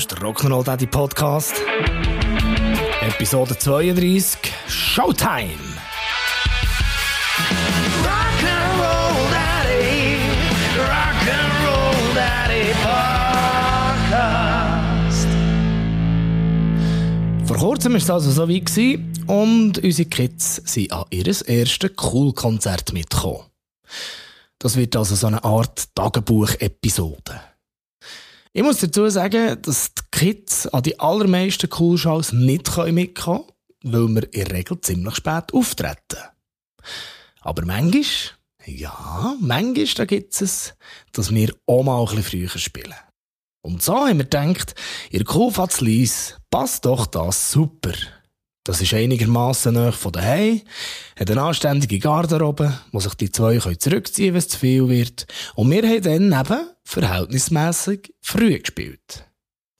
Das ist der Rock'n'Roll Daddy Podcast. Episode 32. Showtime! Rock'n'Roll Daddy, Rock'n'Roll Daddy Podcast. Vor kurzem war es also so weit und unsere Kids sind an ihr erstes Cool-Konzert mitgekommen. Das wird also so eine Art Tagebuch-Episode. Ich muss dazu sagen, dass die Kids an die allermeisten Coolshows nicht mitkommen können, weil wir in der Regel ziemlich spät auftreten. Aber manchmal, ja, manchmal da gibt es, dass wir auch mal ein bisschen früher spielen. Und so haben wir gedacht, ihr Kuhfatzlies passt doch das super. Das ist einigermaßen nahe von daheim, hat eine anständige Garderobe, wo sich die zwei zurückziehen können, wenn es zu viel wird. Und wir haben dann eben verhältnismäßig früh gespielt.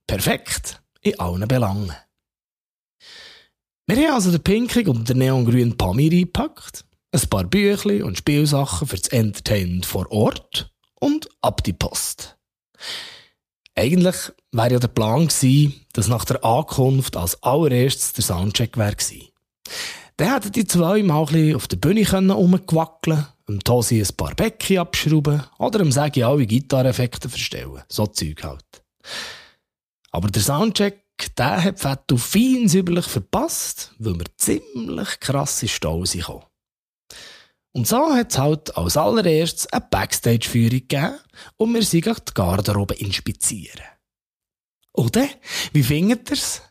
Perfekt in allen Belangen. Wir haben also den pinkigen und den neongrünen Pamir eingepackt, ein paar Büchli und Spielsachen für das Entertainment vor Ort und ab die Post. Eigentlich wäre ja der Plan gewesen, dass nach der Ankunft als allererstes der Soundcheck wäre gewesen. Dann hätten die zwei mal ein auf der Bühne rumgewackeln dem Tosi ein paar Becken abschrauben oder dem Sagi alle Gitarreffekte verstellen. So Zeug halt. Aber der Soundcheck, der hat Fettu fein säuberlich verpasst, weil wir ziemlich krasse Staus kamen. Und so hat es halt als allererstes eine Backstage-Führung gegeben und wir sind die Garderobe inspizieren. Oder? Wie findet ihr's?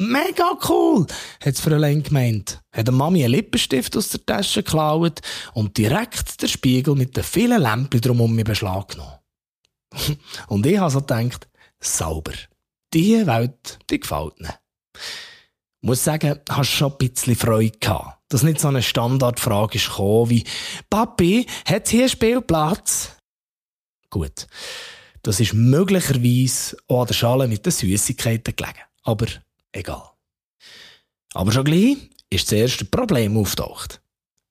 Mega cool, hat's Fräulein gemeint. Hat der Mami einen Lippenstift aus der Tasche geklaut und direkt den Spiegel mit den vielen Lämpchen drumherum in Beschlag genommen. und ich habe so gedacht, sauber. Diese Welt, die gefällt mir. Ich muss sagen, hast schon ein bisschen Freude gehabt, dass nicht so eine Standardfrage gekommen wie, Papi, hat hier Spielplatz? Gut. Das ist möglicherweise auch an der Schale mit den Süßigkeiten gelegen. Aber egal. Aber schon gleich ist das erste Problem auftaucht.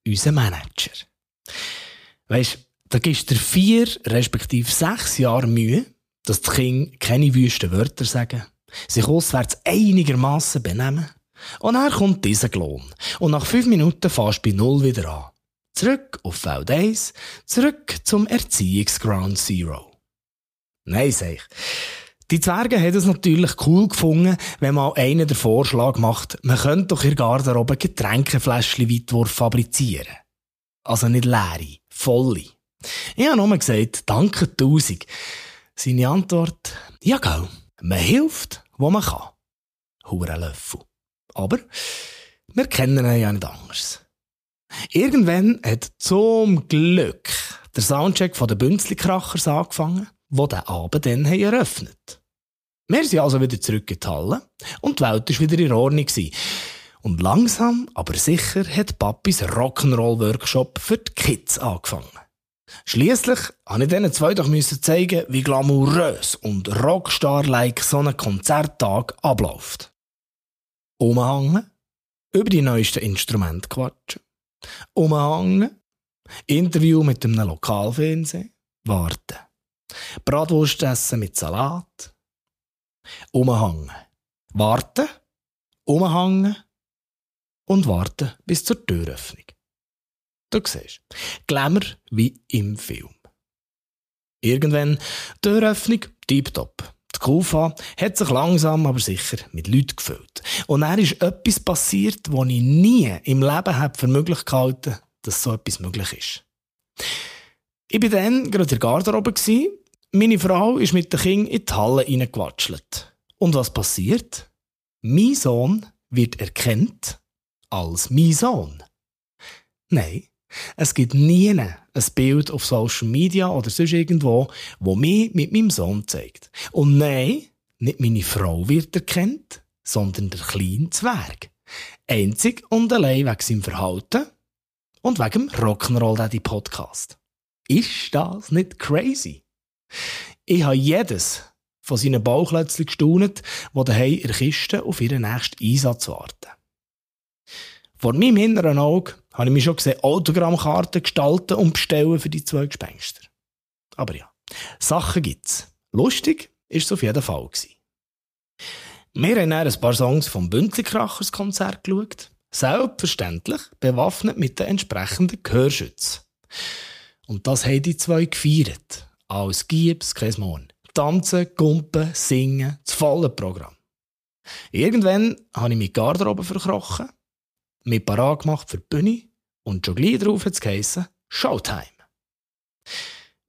Unser Manager. Weisst, da gibst du vier, respektive sechs Jahre Mühe, dass die Kinder keine wüsten Wörter sagen, sich auswärts einigermaßen benehmen. Und dann kommt dieser Lohn. Und nach fünf Minuten fährst du bei Null wieder an. Zurück auf Feld 1, zurück zum Erziehungsground Zero. Nein, sag ich. Die Zwerge haben es natürlich cool gefunden, wenn mal einer den Vorschlag macht, man könnte doch in der Garderobe Getränkefläschchen Weitwurf fabrizieren. Also nicht leere, volle. Ich habe nur gesagt, danke tausend. Seine Antwort, ja gell, man hilft, wo man kann. Löffel. Aber wir kennen ihn ja nicht anders. Irgendwann hat zum Glück der Soundcheck von den Bünzli-Krachers angefangen die den Abend dann eröffnet Wir sind also wieder zurück in die Halle und die Welt war wieder in Ordnung. Und langsam, aber sicher hat Papis Rock'n'Roll-Workshop für die Kids angefangen. Schliesslich musste ich diesen zwei doch zeigen, wie glamourös und Rockstar-like so ein Konzerttag abläuft. Umhängen, über die neuesten Instrumente quatschen, umhängen, Interview mit einem Lokalfernsehen, warten. Bratwurst essen mit Salat. Umhängen. Warten. Umhängen. Und warten bis zur Türöffnung. Du siehst, Glamour wie im Film. Irgendwann, Türöffnung, tiptop. Die Kufa hat sich langsam aber sicher mit Leuten gefüllt. Und dann ist etwas passiert, was ich nie im Leben für möglich gehalten dass so etwas möglich ist. Ich war dann gerade in der Garderobe. Meine Frau ist mit den Kindern in die Halle reingewatschelt. Und was passiert? Mein Sohn wird erkannt als mein Sohn. Nein, es gibt nie ein Bild auf Social Media oder sonst irgendwo, wo mich mit meinem Sohn zeigt. Und nein, nicht meine Frau wird erkannt, sondern der kleine Zwerg. Einzig und allein wegen seinem Verhalten und wegen dem Rock'n'Roll Daddy Podcast. Ist das nicht crazy? Ich habe jedes von seinen Bauklötzchen gestaunet, die daheim in der Kiste auf ihren nächsten Einsatz warten. Vor meinem inneren Auge habe ich mich schon gesehen, Autogrammkarten gestalten und bestellen für die zwei Gespenster. Aber ja, Sachen gibt's. Lustig ist es auf jeden Fall gewesen. Wir haben dann ein paar Songs vom Bünzlikrachers Konzert geschaut. Selbstverständlich bewaffnet mit den entsprechenden Gehörschützen. Und das haben die zwei gefeiert. Als Giebs, kein. Tanzen, Gumpen, Singen, das volle Programm. Irgendwann habe ich meine Garderobe verkrochen, mich parat gemacht für die Bühne und schon gleich drauf hat es Showtime.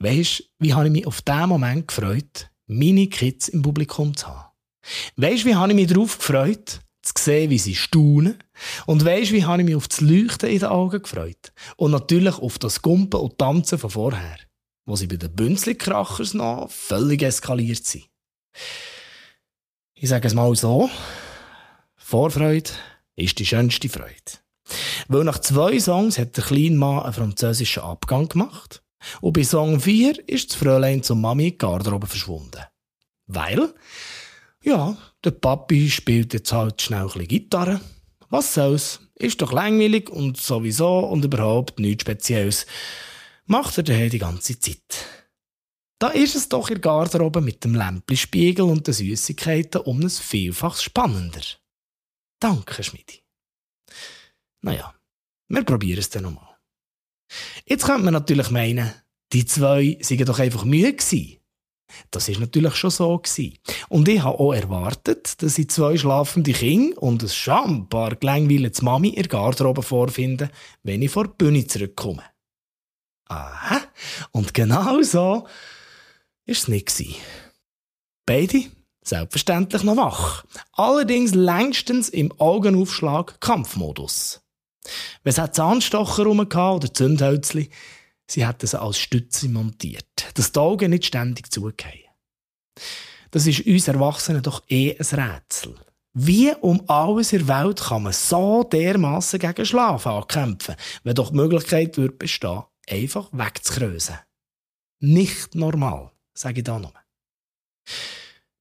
Weisst, wie habe ich mich auf diesen Moment gefreut, meine Kids im Publikum zu haben? Weisst, wie habe ich mich darauf gefreut, zu sehen, wie sie staunen? Und weisst, wie habe ich mich auf das Leuchten in den Augen gefreut? Und natürlich auf das Gumpen und Tanzen von vorher, wo sie bei den Bünzli-Krachers noch völlig eskaliert sind. Ich sage es mal so, Vorfreude ist die schönste Freude. Weil nach zwei Songs hat der kleine Mann einen französischen Abgang gemacht. Und bei Song 4 ist das Fräulein zum Mami in die Garderobe verschwunden. Weil, ja, der Papi spielt jetzt halt schnell ein bisschen Gitarre. Was soll's? Ist doch langweilig und sowieso und überhaupt nichts Spezielles. Macht er daheim die ganze Zeit. Da ist es doch in der Garderobe mit dem Lämpli-Spiegel und den Süßigkeiten um ein Vielfaches spannender. Danke, Schmidi. Naja, wir probieren es dann nochmal. Jetzt könnte man natürlich meinen, die zwei seien doch einfach müde gewesen. Das ist natürlich schon so gewesen. Und ich habe auch erwartet, dass ich zwei schlafende Kinder und ein schambar gelangweiltes Mami in der Garderobe vorfinden, wenn ich vor die Bühne zurückkomme. Aha, und genau so war es nicht. Gewesen. Beide selbstverständlich noch wach. Allerdings längstens im Augenaufschlag Kampfmodus. Wenn es Zahnstocher rum oder Zündhölzli, sie hätten sie als Stütze montiert, dass die Augen nicht ständig zugehen. Das ist uns Erwachsenen doch eh ein Rätsel. Wie um alles in der Welt kann man so dermaßen gegen Schlaf ankämpfen, wenn doch die Möglichkeit würde bestehen, einfach wegzukrösen? Nicht normal, sage ich da nochmal.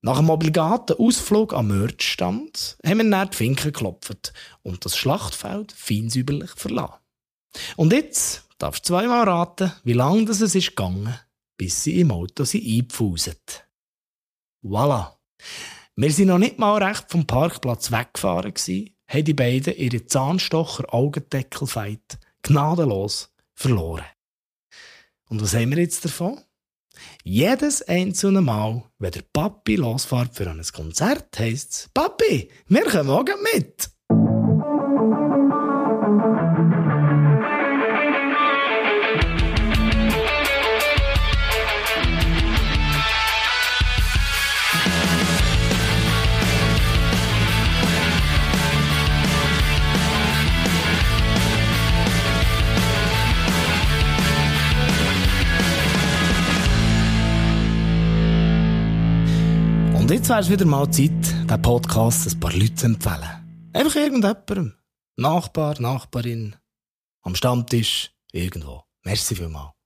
Nach einem obligaten Ausflug am Merchstand haben wir dann die Finken geklopft und das Schlachtfeld feinsäuberlich verlassen. Und jetzt darfst zweimal raten, wie lange das es ist gegangen, bis sie im Auto sie eingepfuset. Voilà. Wir sind noch nicht mal recht vom Parkplatz weggefahren gsi, haben die beiden ihre Zahnstocher Augendeckelfeit gnadenlos verloren. Und was haben wir jetzt davon? Jedes einzelne Mal, wenn der Papi losfährt für ein Konzert, heisst es, Papi, wir kommen morgen mit. Und jetzt wäre es wieder mal Zeit, diesen Podcast ein paar Leuten zu empfehlen. Einfach irgendjemandem. Nachbar, Nachbarin, am Stammtisch, irgendwo. Merci vielmals.